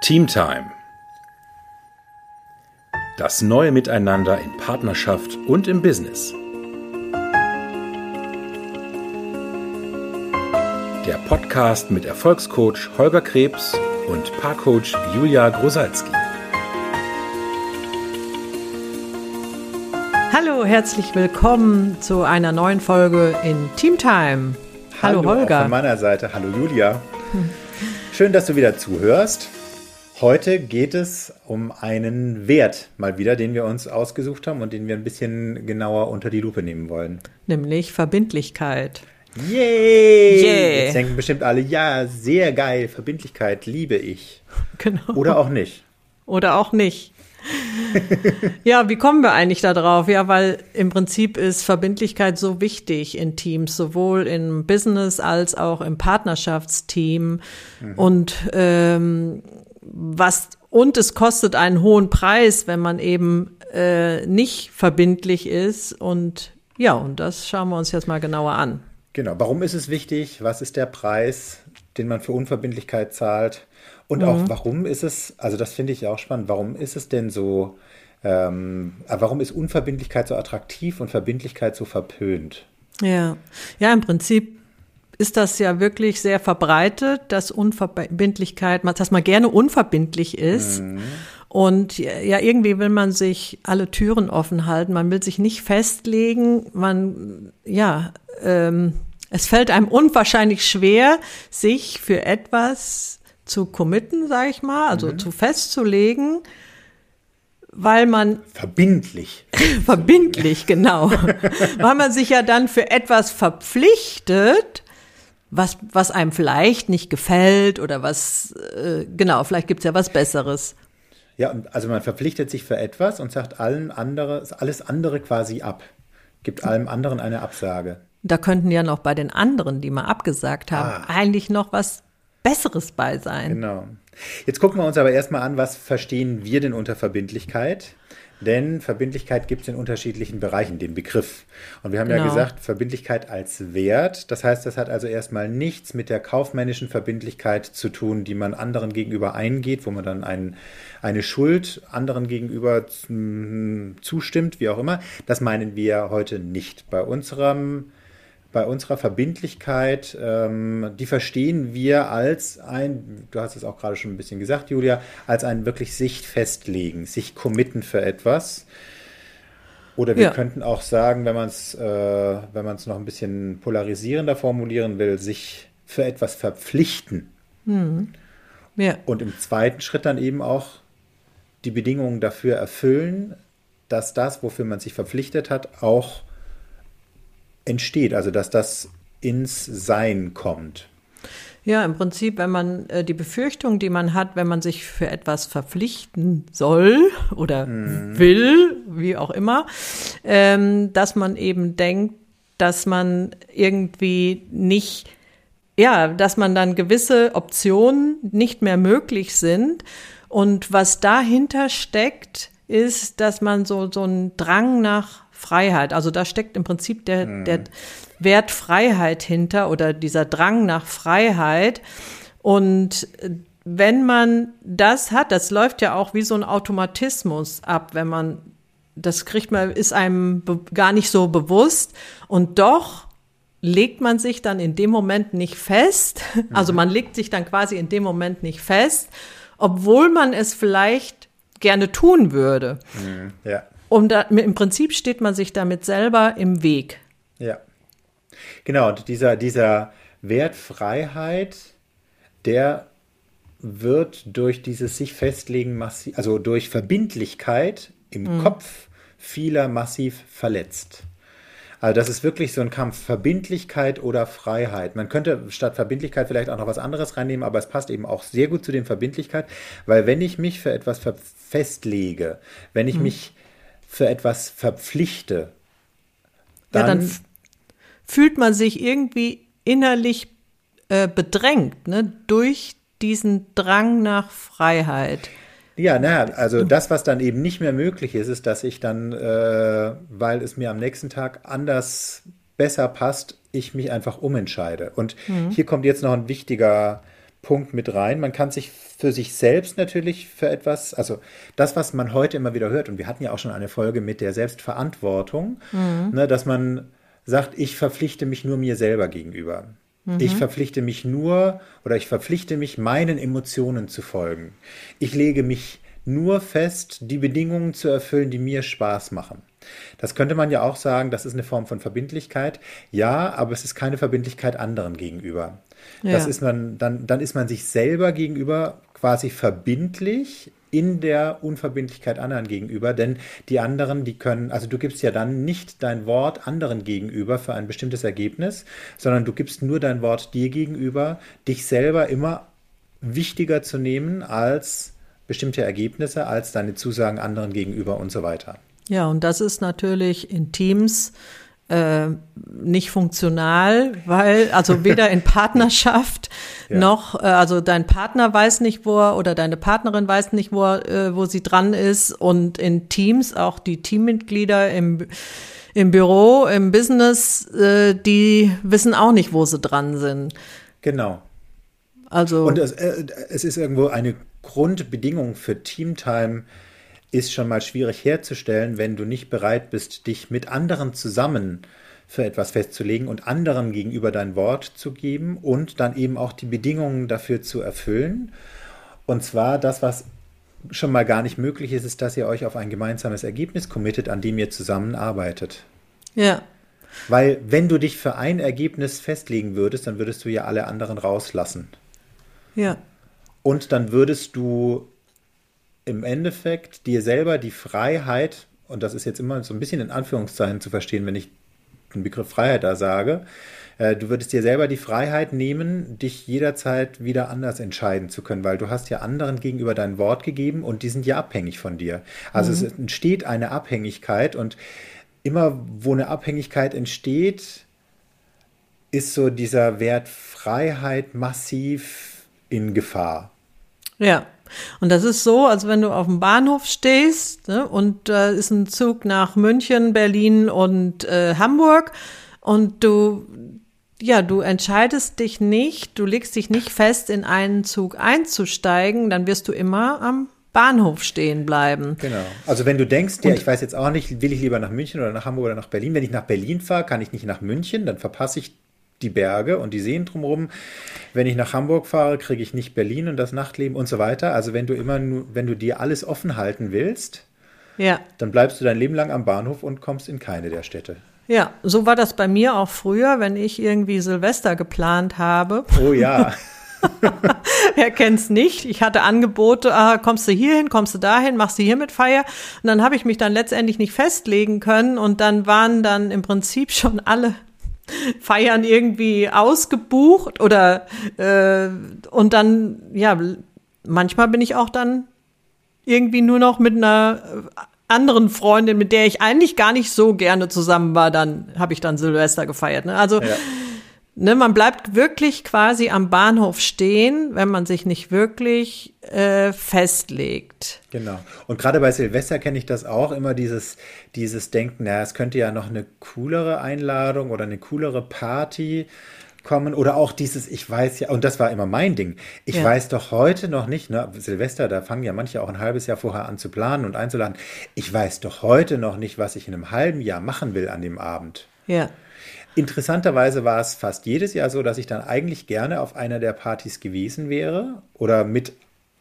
Teamtime. Das neue Miteinander in Partnerschaft und im Business. Der Podcast mit Erfolgscoach Holger Krebs und Paarcoach Julia Grosalski. Hallo, herzlich willkommen zu einer neuen Folge in Teamtime. Hallo, Hallo Holger. Auch von meiner Seite, hallo Julia. Schön, dass du wieder zuhörst. Heute geht es um einen Wert mal wieder, den wir uns ausgesucht haben und den wir ein bisschen genauer unter die Lupe nehmen wollen. Nämlich Verbindlichkeit. Yay! Yay. Jetzt denken bestimmt alle, ja, sehr geil, Verbindlichkeit liebe ich. Genau. Oder auch nicht. Oder auch nicht. ja, wie kommen wir eigentlich da drauf? Ja, weil im Prinzip ist Verbindlichkeit so wichtig in Teams, sowohl im Business als auch im Partnerschaftsteam. Und ähm, was und es kostet einen hohen Preis, wenn man eben äh, nicht verbindlich ist. Und ja, und das schauen wir uns jetzt mal genauer an. Genau. Warum ist es wichtig? Was ist der Preis, den man für Unverbindlichkeit zahlt? Und auch, warum ist es, also das finde ich auch spannend, warum ist es denn so, ähm, äh, warum ist Unverbindlichkeit so attraktiv und Verbindlichkeit so verpönt? Ja, ja, im Prinzip ist das ja wirklich sehr verbreitet, dass Unverbindlichkeit, dass man gerne unverbindlich ist. Und ja, irgendwie will man sich alle Türen offen halten. Man will sich nicht festlegen. Man, ja, ähm, es fällt einem unwahrscheinlich schwer, sich für etwas zu committen, sag ich mal, also zu festzulegen, weil man Verbindlich. verbindlich, genau. Weil man sich ja dann für etwas verpflichtet, was, was einem vielleicht nicht gefällt oder was, äh, genau, vielleicht gibt's ja was Besseres. Ja, also man verpflichtet sich für etwas und sagt allen andere, alles andere quasi ab. Gibt allem anderen eine Absage. Da könnten ja noch bei den anderen, die mal abgesagt haben, Ah. eigentlich noch was Besseres bei sein. Genau. Jetzt gucken wir uns aber erstmal an, was verstehen wir denn unter Verbindlichkeit? Denn Verbindlichkeit gibt es in unterschiedlichen Bereichen, den Begriff. Und wir haben ja Genau. gesagt, Verbindlichkeit als Wert. Das heißt, das hat also erstmal nichts mit der kaufmännischen Verbindlichkeit zu tun, die man anderen gegenüber eingeht, wo man dann ein, eine Schuld anderen gegenüber mm, zustimmt, wie auch immer. Das meinen wir heute nicht. Bei unserem bei unserer Verbindlichkeit, ähm, die verstehen wir als ein, du hast es auch gerade schon ein bisschen gesagt, Julia, als ein wirklich sich festlegen, sich committen für etwas. Oder wir Ja. könnten auch sagen, wenn man es, äh, wenn man es noch ein bisschen polarisierender formulieren will, sich für etwas verpflichten. Ja, Und im zweiten Schritt dann eben auch die Bedingungen dafür erfüllen, dass das, wofür man sich verpflichtet hat, auch entsteht. Also dass das ins Sein kommt. ja, im Prinzip, wenn man äh, die Befürchtung, die man hat, wenn man sich für etwas verpflichten soll oder will, wie auch immer, ähm, dass man eben denkt, dass man irgendwie nicht ja, dass man dann gewisse Optionen nicht mehr möglich sind. Und was dahinter steckt, ist, dass man so, so einen Drang nach Freiheit, also da steckt im Prinzip der, der Wert Freiheit hinter oder dieser Drang nach Freiheit. Und äh, wenn man das hat, das läuft ja auch wie so ein Automatismus ab, wenn man das kriegt man, ist einem gar nicht so bewusst. Und doch legt man sich dann in dem Moment nicht fest. Also man legt sich dann quasi in dem Moment nicht fest, obwohl man es vielleicht gerne tun würde. Ja, Und da, im Prinzip steht man sich damit selber im Weg. ja. Genau, und dieser, dieser Wert Freiheit, der wird durch dieses sich festlegen, massiv, also durch Verbindlichkeit im Kopf vieler massiv verletzt. Also das ist wirklich so ein Kampf Verbindlichkeit oder Freiheit. Man könnte statt Verbindlichkeit vielleicht auch noch was anderes reinnehmen, aber es passt eben auch sehr gut zu dem Verbindlichkeit, weil wenn ich mich für etwas festlege, wenn ich mich für etwas verpflichte, ja, dann dann f- fühlt man sich irgendwie innerlich äh, bedrängt, ne, durch diesen Drang nach Freiheit. Ja, naja, also das, was dann eben nicht mehr möglich ist, ist, dass ich dann, äh, weil es mir am nächsten Tag anders besser passt, ich mich einfach umentscheide. Und hier kommt jetzt noch ein wichtiger Punkt mit rein. Man kann sich für sich selbst natürlich für etwas, also das, was man heute immer wieder hört, und wir hatten ja auch schon eine Folge mit der Selbstverantwortung, mhm. ne, dass man sagt, ich verpflichte mich nur mir selber gegenüber. Mhm. Ich verpflichte mich nur oder ich verpflichte mich, meinen Emotionen zu folgen. Ich lege mich nur fest, die Bedingungen zu erfüllen, die mir Spaß machen. Das könnte man ja auch sagen, das ist eine Form von Verbindlichkeit. Ja, aber es ist keine Verbindlichkeit anderen gegenüber. Ja. Das ist man, dann, dann ist man sich selber gegenüber quasi verbindlich in der Unverbindlichkeit anderen gegenüber, denn die anderen, die können, also du gibst ja dann nicht dein Wort anderen gegenüber für ein bestimmtes Ergebnis, sondern du gibst nur dein Wort dir gegenüber, dich selber immer wichtiger zu nehmen als bestimmte Ergebnisse, als deine Zusagen anderen gegenüber und so weiter. Ja, und das ist natürlich in Teams äh, nicht funktional, weil also weder in Partnerschaft ja. noch, äh, also dein Partner weiß nicht, wo er oder deine Partnerin weiß nicht, wo, er, äh, wo sie dran ist und in Teams auch die Teammitglieder im im Büro, im Business, äh, die wissen auch nicht, wo sie dran sind. Genau. Also und es, äh, es ist irgendwo eine Grundbedingung für Teamtime ist schon mal schwierig herzustellen, wenn du nicht bereit bist, dich mit anderen zusammen für etwas festzulegen und anderen gegenüber dein Wort zu geben und dann eben auch die Bedingungen dafür zu erfüllen. Und zwar das, was schon mal gar nicht möglich ist, ist, dass ihr euch auf ein gemeinsames Ergebnis committet, an dem ihr zusammenarbeitet. Ja. Weil wenn du dich für ein Ergebnis festlegen würdest, dann würdest du ja alle anderen rauslassen. Ja. Und dann würdest du im Endeffekt dir selber die Freiheit, und das ist jetzt immer so ein bisschen in Anführungszeichen zu verstehen, wenn ich den Begriff Freiheit da sage, äh, du würdest dir selber die Freiheit nehmen, dich jederzeit wieder anders entscheiden zu können, weil du hast ja anderen gegenüber dein Wort gegeben und die sind ja abhängig von dir. Also mhm. es entsteht eine Abhängigkeit und immer wo eine Abhängigkeit entsteht, ist so dieser Wert Freiheit massiv in Gefahr. Ja. Und das ist so, als wenn du auf dem Bahnhof stehst ne, und da äh, ist ein Zug nach München, Berlin und äh, Hamburg und du, ja, du entscheidest dich nicht, du legst dich nicht fest, in einen Zug einzusteigen, dann wirst du immer am Bahnhof stehen bleiben. Genau. Also wenn du denkst, ja, ich weiß jetzt auch nicht, will ich lieber nach München oder nach Hamburg oder nach Berlin. Wenn ich nach Berlin fahre, kann ich nicht nach München, dann verpasse ich die Berge und die Seen drumherum. Wenn ich nach Hamburg fahre, kriege ich nicht Berlin und das Nachtleben und so weiter. Also wenn du immer nur, wenn du dir alles offen halten willst, ja. dann bleibst du dein Leben lang am Bahnhof und kommst in keine der Städte. Ja, so war das bei mir auch früher, wenn ich irgendwie Silvester geplant habe. Oh ja. Wer kennt's nicht? Ich hatte Angebote, ah, kommst du hierhin, kommst du dahin, machst du hier mit Feier. Und dann habe ich mich dann letztendlich nicht festlegen können und dann waren dann im Prinzip schon alle Feiern irgendwie ausgebucht oder äh, und dann, ja, manchmal bin ich auch dann irgendwie nur noch mit einer anderen Freundin, mit der ich eigentlich gar nicht so gerne zusammen war, dann habe ich dann Silvester gefeiert. Ne? Also ja. Ne, man bleibt wirklich quasi am Bahnhof stehen, wenn man sich nicht wirklich äh, festlegt. Genau. Und gerade bei Silvester kenne ich das auch immer, dieses, dieses Denken, naja, es könnte ja noch eine coolere Einladung oder eine coolere Party kommen oder auch dieses, ich weiß ja, und das war immer mein Ding, ich ja. weiß doch heute noch nicht, ne, Silvester, da fangen ja manche auch ein halbes Jahr vorher an zu planen und einzuladen, ich weiß doch heute noch nicht, was ich in einem halben Jahr machen will an dem Abend. Ja. Interessanterweise war es fast jedes Jahr so, dass ich dann eigentlich gerne auf einer der Partys gewesen wäre oder mit.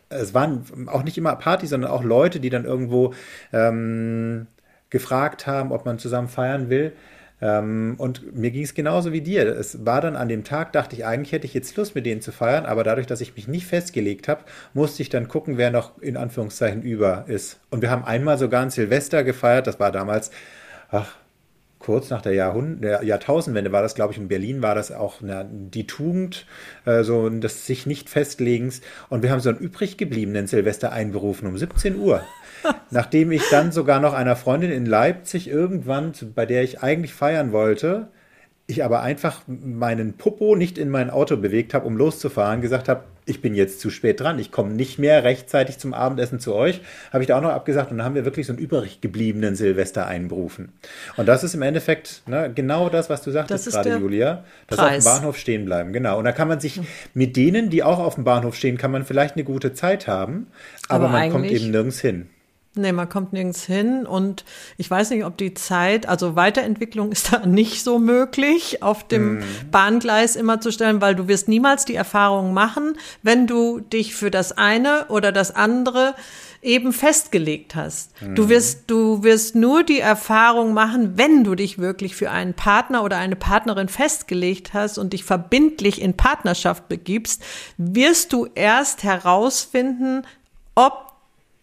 Es waren auch nicht immer Partys, sondern auch Leute, die dann irgendwo ähm, gefragt haben, ob man zusammen feiern will. Ähm, und mir ging es genauso wie dir. Es war dann an dem Tag, dachte ich, eigentlich hätte ich jetzt Lust mit denen zu feiern, aber dadurch, dass ich mich nicht festgelegt habe, musste ich dann gucken, wer noch in Anführungszeichen über ist. Und wir haben einmal sogar ein Silvester gefeiert, das war damals, ach, kurz nach der, Jahrhund der Jahrtausendwende war das, glaube ich, in Berlin war das auch eine, die Tugend, äh, so des sich nicht festlegens. Und wir haben so einen übrig gebliebenen Silvester einberufen um 17 Uhr. Nachdem ich dann sogar noch einer Freundin in Leipzig irgendwann, bei der ich eigentlich feiern wollte, ich aber einfach meinen Popo nicht in mein Auto bewegt habe, um loszufahren, gesagt habe, ich bin jetzt zu spät dran, ich komme nicht mehr rechtzeitig zum Abendessen zu euch, habe ich da auch noch abgesagt und dann haben wir wirklich so einen übrig gebliebenen Silvester einberufen. Und das ist im Endeffekt ne, genau das, was du sagtest gerade, Julia, dass Preis. auf dem Bahnhof stehen bleiben. Genau. Und da kann man sich mit denen, die auch auf dem Bahnhof stehen, kann man vielleicht eine gute Zeit haben, aber, aber man kommt eben nirgends hin. Nee, man kommt nirgends hin und ich weiß nicht, ob die Zeit, also Weiterentwicklung ist da nicht so möglich, auf dem mm. Bahngleis immer zu stellen, weil du wirst niemals die Erfahrung machen, wenn du dich für das eine oder das andere eben festgelegt hast. Mm. Du wirst, du wirst nur die Erfahrung machen, wenn du dich wirklich für einen Partner oder eine Partnerin festgelegt hast und dich verbindlich in Partnerschaft begibst, wirst du erst herausfinden, ob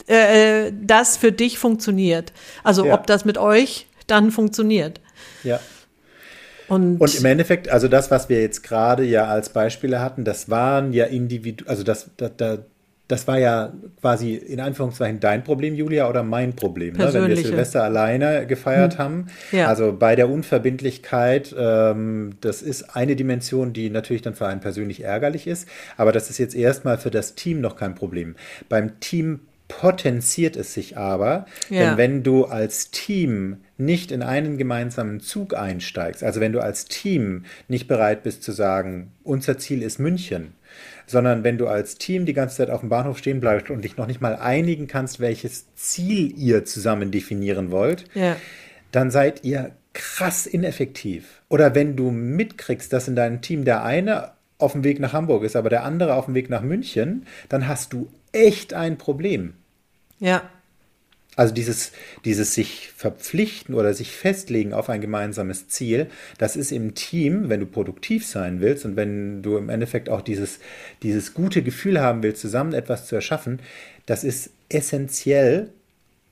äh, das für dich funktioniert. Also ja. ob das mit euch dann funktioniert. Ja. Und, und, im Endeffekt, also das, was wir jetzt gerade ja als Beispiele hatten, das waren ja individu, also das, das, das war ja quasi in Anführungszeichen dein Problem, Julia, oder mein Problem, ne? wenn wir Silvester alleine gefeiert hm. haben. Ja. Also bei der Unverbindlichkeit, ähm, das ist eine Dimension, die natürlich dann für einen persönlich ärgerlich ist, aber das ist jetzt erstmal für das Team noch kein Problem. Beim Team potenziert es sich aber, ja. denn wenn du als Team nicht in einen gemeinsamen Zug einsteigst, also wenn du als Team nicht bereit bist zu sagen, unser Ziel ist München, sondern wenn du als Team die ganze Zeit auf dem Bahnhof stehen bleibst und dich noch nicht mal einigen kannst, welches Ziel ihr zusammen definieren wollt, ja. dann seid ihr krass ineffektiv. Oder wenn du mitkriegst, dass in deinem Team der eine auf dem Weg nach Hamburg ist, aber der andere auf dem Weg nach München, dann hast du echt ein Problem. Ja. Also dieses, dieses sich verpflichten oder sich festlegen auf ein gemeinsames Ziel, das ist im Team, wenn du produktiv sein willst und wenn du im Endeffekt auch dieses, dieses gute Gefühl haben willst, zusammen etwas zu erschaffen, das ist essentiell.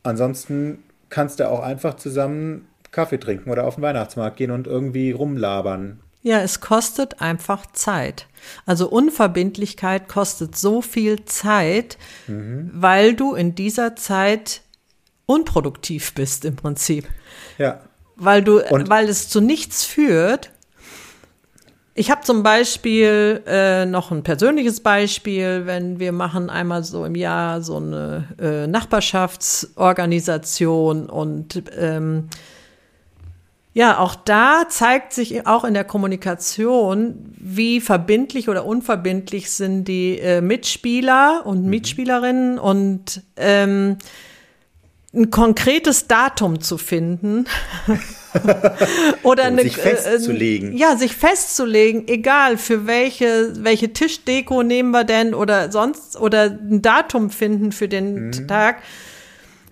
Ansonsten kannst du auch einfach zusammen Kaffee trinken oder auf den Weihnachtsmarkt gehen und irgendwie rumlabern. Ja, es kostet einfach Zeit. Also Unverbindlichkeit kostet so viel Zeit, mhm. weil du in dieser Zeit unproduktiv bist im Prinzip. Ja. Weil du, Und weil es zu nichts führt. Ich habe zum Beispiel äh, noch ein persönliches Beispiel, wenn wir machen einmal so im Jahr so eine äh, Nachbarschaftsorganisation und ähm, ja, auch da zeigt sich auch in der Kommunikation, wie verbindlich oder unverbindlich sind die äh, Mitspieler und mhm. Mitspielerinnen und ähm, ein konkretes Datum zu finden oder eine, sich festzulegen. Äh, ja, sich festzulegen, egal für welche welche Tischdeko nehmen wir denn oder sonst oder ein Datum finden für den mhm. Tag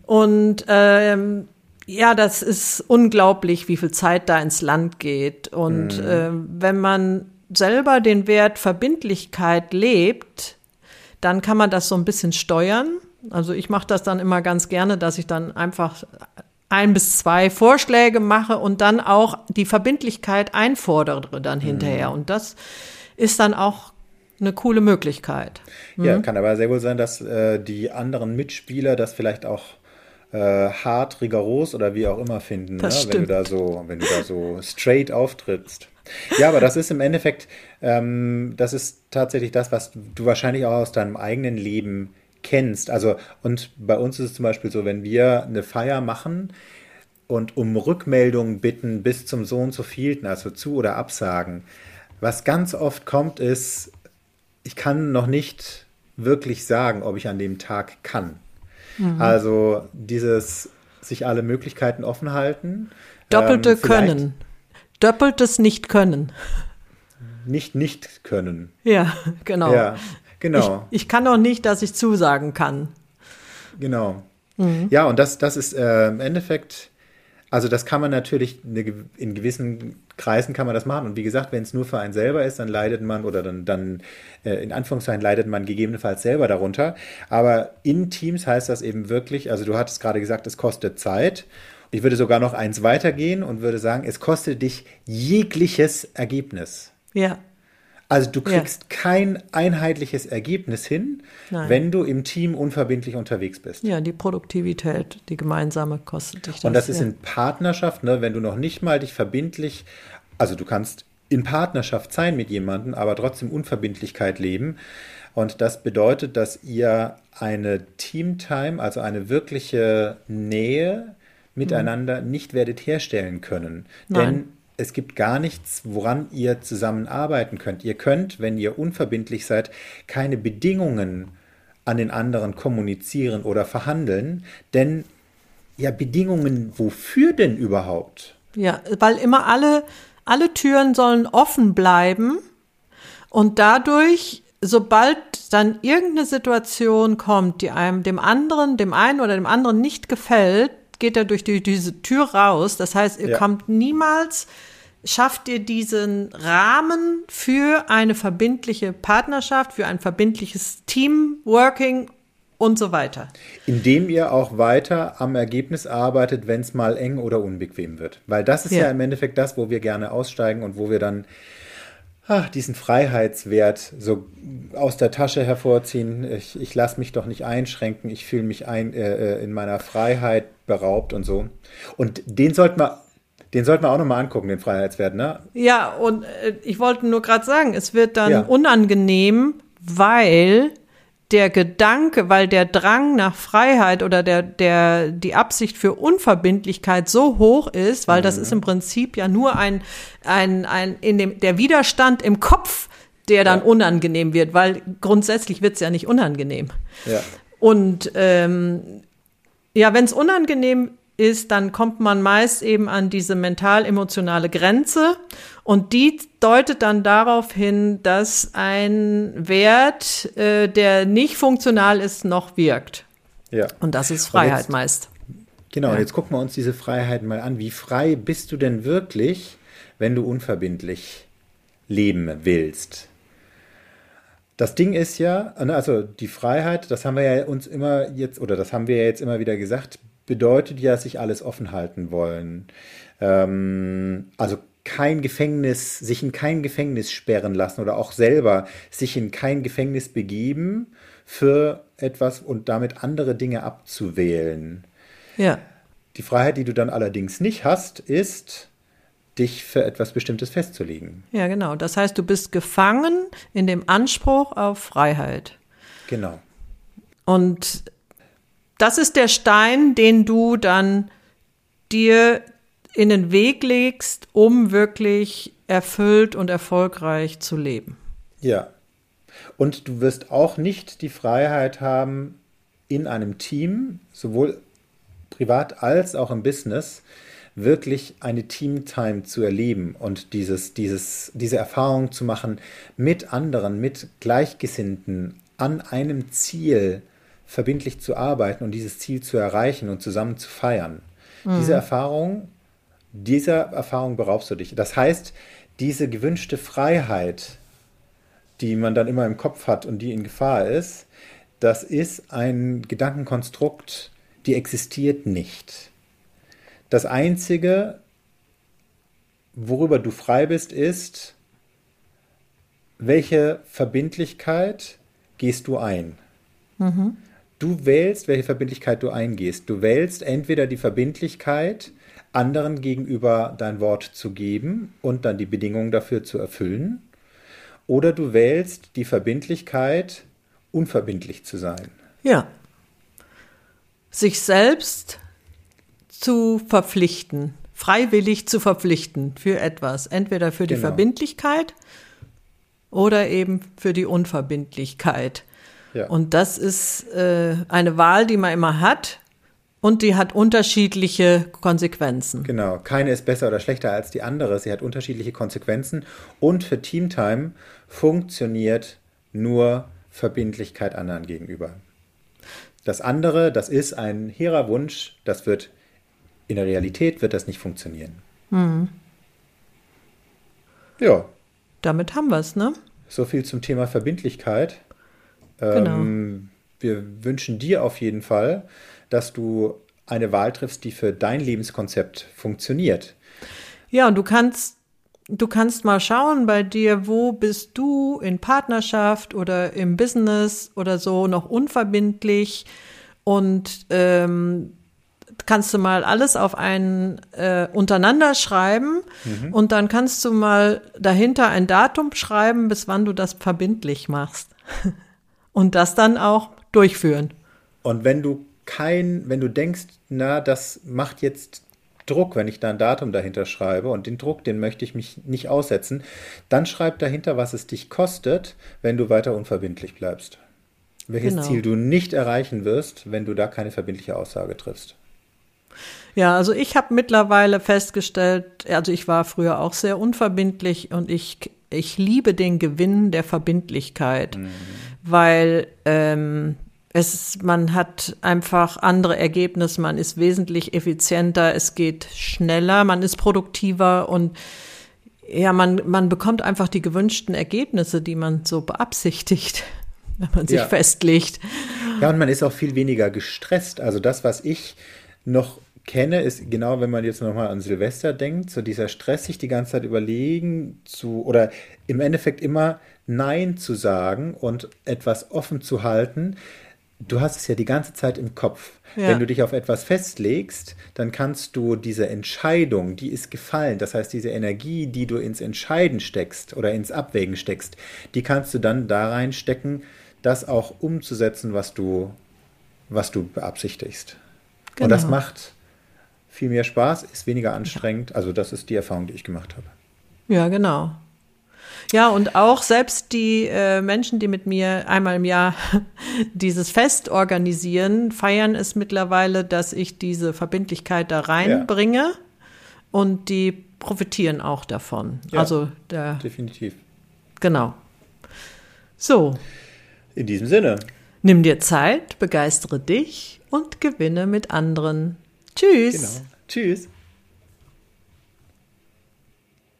und ähm, ja, das ist unglaublich, wie viel Zeit da ins Land geht. Und mhm. äh, wenn man selber den Wert Verbindlichkeit lebt, dann kann man das so ein bisschen steuern. Also ich mache das dann immer ganz gerne, dass ich dann einfach ein bis zwei Vorschläge mache und dann auch die Verbindlichkeit einfordere dann hinterher. Mhm. Und das ist dann auch eine coole Möglichkeit. Mhm. Ja, kann aber sehr wohl sein, dass äh, die anderen Mitspieler das vielleicht auch äh, hart, rigoros oder wie auch immer finden, ne? wenn du da so, wenn du da so straight auftrittst. Ja, aber das ist im Endeffekt, ähm, das ist tatsächlich das, was du wahrscheinlich auch aus deinem eigenen Leben kennst. Also, und bei uns ist es zum Beispiel so, wenn wir eine Feier machen und um Rückmeldungen bitten bis zum so und so vielten, also zu oder absagen, was ganz oft kommt, ist, ich kann noch nicht wirklich sagen, ob ich an dem Tag kann. Mhm. Also dieses sich alle Möglichkeiten offen halten. Doppelte ähm, Können. Doppeltes nicht können. Nicht nicht können. Ja, genau. Ja, genau. Ich, ich kann doch nicht, dass ich zusagen kann. Genau. Mhm. Ja, und das, das ist äh, im Endeffekt, also das kann man natürlich in gewissen Kreisen kann man das machen. Und wie gesagt, wenn es nur für einen selber ist, dann leidet man oder dann, dann äh, in Anführungszeichen leidet man gegebenenfalls selber darunter. Aber in Teams heißt das eben wirklich, also du hattest gerade gesagt, es kostet Zeit. Ich würde sogar noch eins weitergehen und würde sagen, es kostet dich jegliches Ergebnis. Ja. Also du kriegst ja. kein einheitliches Ergebnis hin, Nein. wenn du im Team unverbindlich unterwegs bist. Ja, die Produktivität, die gemeinsame kostet dich das. Und das ja. ist in Partnerschaft, ne, wenn du noch nicht mal dich verbindlich also du kannst in Partnerschaft sein mit jemandem, aber trotzdem Unverbindlichkeit leben. Und das bedeutet, dass ihr eine Teamtime, also eine wirkliche Nähe miteinander mhm. nicht werdet herstellen können. Nein. Denn es gibt gar nichts, woran ihr zusammenarbeiten könnt. Ihr könnt, wenn ihr unverbindlich seid, keine Bedingungen an den anderen kommunizieren oder verhandeln, denn ja, Bedingungen wofür denn überhaupt? Ja, weil immer alle, alle Türen sollen offen bleiben und dadurch, sobald dann irgendeine Situation kommt, die einem dem anderen, dem einen oder dem anderen nicht gefällt, geht er durch die, diese Tür raus. Das heißt, ihr ja. kommt niemals schafft ihr diesen Rahmen für eine verbindliche Partnerschaft, für ein verbindliches Teamworking und so weiter. Indem ihr auch weiter am Ergebnis arbeitet, wenn es mal eng oder unbequem wird. Weil das ist ja. ja. im Endeffekt das, wo wir gerne aussteigen und wo wir dann ach, diesen Freiheitswert so aus der Tasche hervorziehen. Ich, ich lasse mich doch nicht einschränken, ich fühle mich ein, äh, äh in meiner Freiheit beraubt und so. Und den sollten wir den sollten wir auch nochmal angucken, den Freiheitswert, ne? Ja, und äh, ich wollte nur gerade sagen, es wird dann ja. unangenehm, weil der Gedanke, weil der Drang nach Freiheit oder der, der, die Absicht für Unverbindlichkeit so hoch ist, weil mhm. das ist im Prinzip ja nur ein, ein, ein, in dem, der Widerstand im Kopf, der dann ja. unangenehm wird, weil grundsätzlich wird es ja nicht unangenehm. Ja. Und ähm, ja, wenn es unangenehm ist, dann kommt man meist eben an diese mental-emotionale Grenze und die deutet dann darauf hin, dass ein Wert, äh, der nicht funktional ist, noch wirkt. Ja. Und das ist Freiheit jetzt, meist. Genau, ja. jetzt gucken wir uns diese Freiheit mal an. Wie frei bist du denn wirklich, wenn du unverbindlich leben willst? Das Ding ist ja, also die Freiheit, das haben wir ja uns immer jetzt, oder das haben wir ja jetzt immer wieder gesagt, bedeutet ja, sich alles offen halten wollen. Ähm, also kein Gefängnis, sich in kein Gefängnis sperren lassen oder auch selber sich in kein Gefängnis begeben für etwas und damit andere Dinge abzuwählen. Ja. Die Freiheit, die du dann allerdings nicht hast, ist, dich für etwas Bestimmtes festzulegen. Ja, genau. Das heißt, du bist gefangen in dem Anspruch auf Freiheit. Genau. Und das ist der Stein, den du dann dir in den Weg legst, um wirklich erfüllt und erfolgreich zu leben. Ja. Und du wirst auch nicht die Freiheit haben, in einem Team, sowohl privat als auch im Business, wirklich eine Teamtime zu erleben und dieses, dieses, diese Erfahrung zu machen mit anderen, mit Gleichgesinnten an einem Ziel, verbindlich zu arbeiten und dieses Ziel zu erreichen und zusammen zu feiern. Mhm. Diese Erfahrung, dieser Erfahrung beraubst du dich. Das heißt, diese gewünschte Freiheit, die man dann immer im Kopf hat und die in Gefahr ist, das ist ein Gedankenkonstrukt, die existiert nicht. Das Einzige, worüber du frei bist, ist, welche Verbindlichkeit gehst du ein? Mhm. Du wählst, welche Verbindlichkeit du eingehst. Du wählst entweder die Verbindlichkeit, anderen gegenüber dein Wort zu geben und dann die Bedingungen dafür zu erfüllen, oder du wählst die Verbindlichkeit, unverbindlich zu sein. Ja. Sich selbst zu verpflichten, freiwillig zu verpflichten für etwas, entweder für die genau. Verbindlichkeit oder eben für die Unverbindlichkeit. Ja. Und das ist äh, eine Wahl, die man immer hat. Und die hat unterschiedliche Konsequenzen. Genau, keine ist besser oder schlechter als die andere. Sie hat unterschiedliche Konsequenzen. Und für Teamtime funktioniert nur Verbindlichkeit anderen gegenüber. Das andere, das ist ein hehrer Wunsch, das wird in der Realität wird das nicht funktionieren. Mhm. Ja. Damit haben wir es, ne? So viel zum Thema Verbindlichkeit. Genau. Ähm, wir wünschen dir auf jeden Fall, dass du eine Wahl triffst, die für dein Lebenskonzept funktioniert. Ja, und du kannst, du kannst mal schauen bei dir, wo bist du in Partnerschaft oder im Business oder so noch unverbindlich und ähm, kannst du mal alles auf einen äh, untereinander schreiben und dann kannst du mal dahinter ein Datum schreiben, bis wann du das verbindlich machst. und das dann auch durchführen. Und wenn du kein, wenn du denkst, na, das macht jetzt Druck, wenn ich da ein Datum dahinter schreibe und den Druck, den möchte ich mich nicht aussetzen, dann schreib dahinter, was es dich kostet, wenn du weiter unverbindlich bleibst. Welches Genau. Ziel du nicht erreichen wirst, wenn du da keine verbindliche Aussage triffst. Ja, also ich habe mittlerweile festgestellt, also ich war früher auch sehr unverbindlich und ich, ich liebe den Gewinn der Verbindlichkeit, weil ähm, es, man hat einfach andere Ergebnisse, man ist wesentlich effizienter, es geht schneller, man ist produktiver und ja, man, man bekommt einfach die gewünschten Ergebnisse, die man so beabsichtigt, wenn man sich Ja. festlegt. Ja, und man ist auch viel weniger gestresst. Also das, was ich noch kenne, ist genau, wenn man jetzt nochmal an Silvester denkt, so dieser Stress, sich die ganze Zeit überlegen zu oder im Endeffekt immer Nein zu sagen und etwas offen zu halten. Du hast es ja die ganze Zeit im Kopf. Ja. Wenn du dich auf etwas festlegst, dann kannst du diese Entscheidung, die ist gefallen, das heißt diese Energie, die du ins Entscheiden steckst oder ins Abwägen steckst, die kannst du dann da reinstecken, das auch umzusetzen, was du, was du beabsichtigst. Und das Genau. macht viel mehr Spaß, ist weniger anstrengend. Also das ist die Erfahrung, die ich gemacht habe. Ja, genau. Ja, und auch selbst die äh, Menschen, die mit mir einmal im Jahr dieses Fest organisieren, feiern es mittlerweile, dass ich diese Verbindlichkeit da reinbringe und die profitieren auch davon. Ja. Also, der, Definitiv. genau. So, In diesem Sinne. nimm dir Zeit, begeistere dich und gewinne mit anderen. Tschüss. Genau. Tschüss.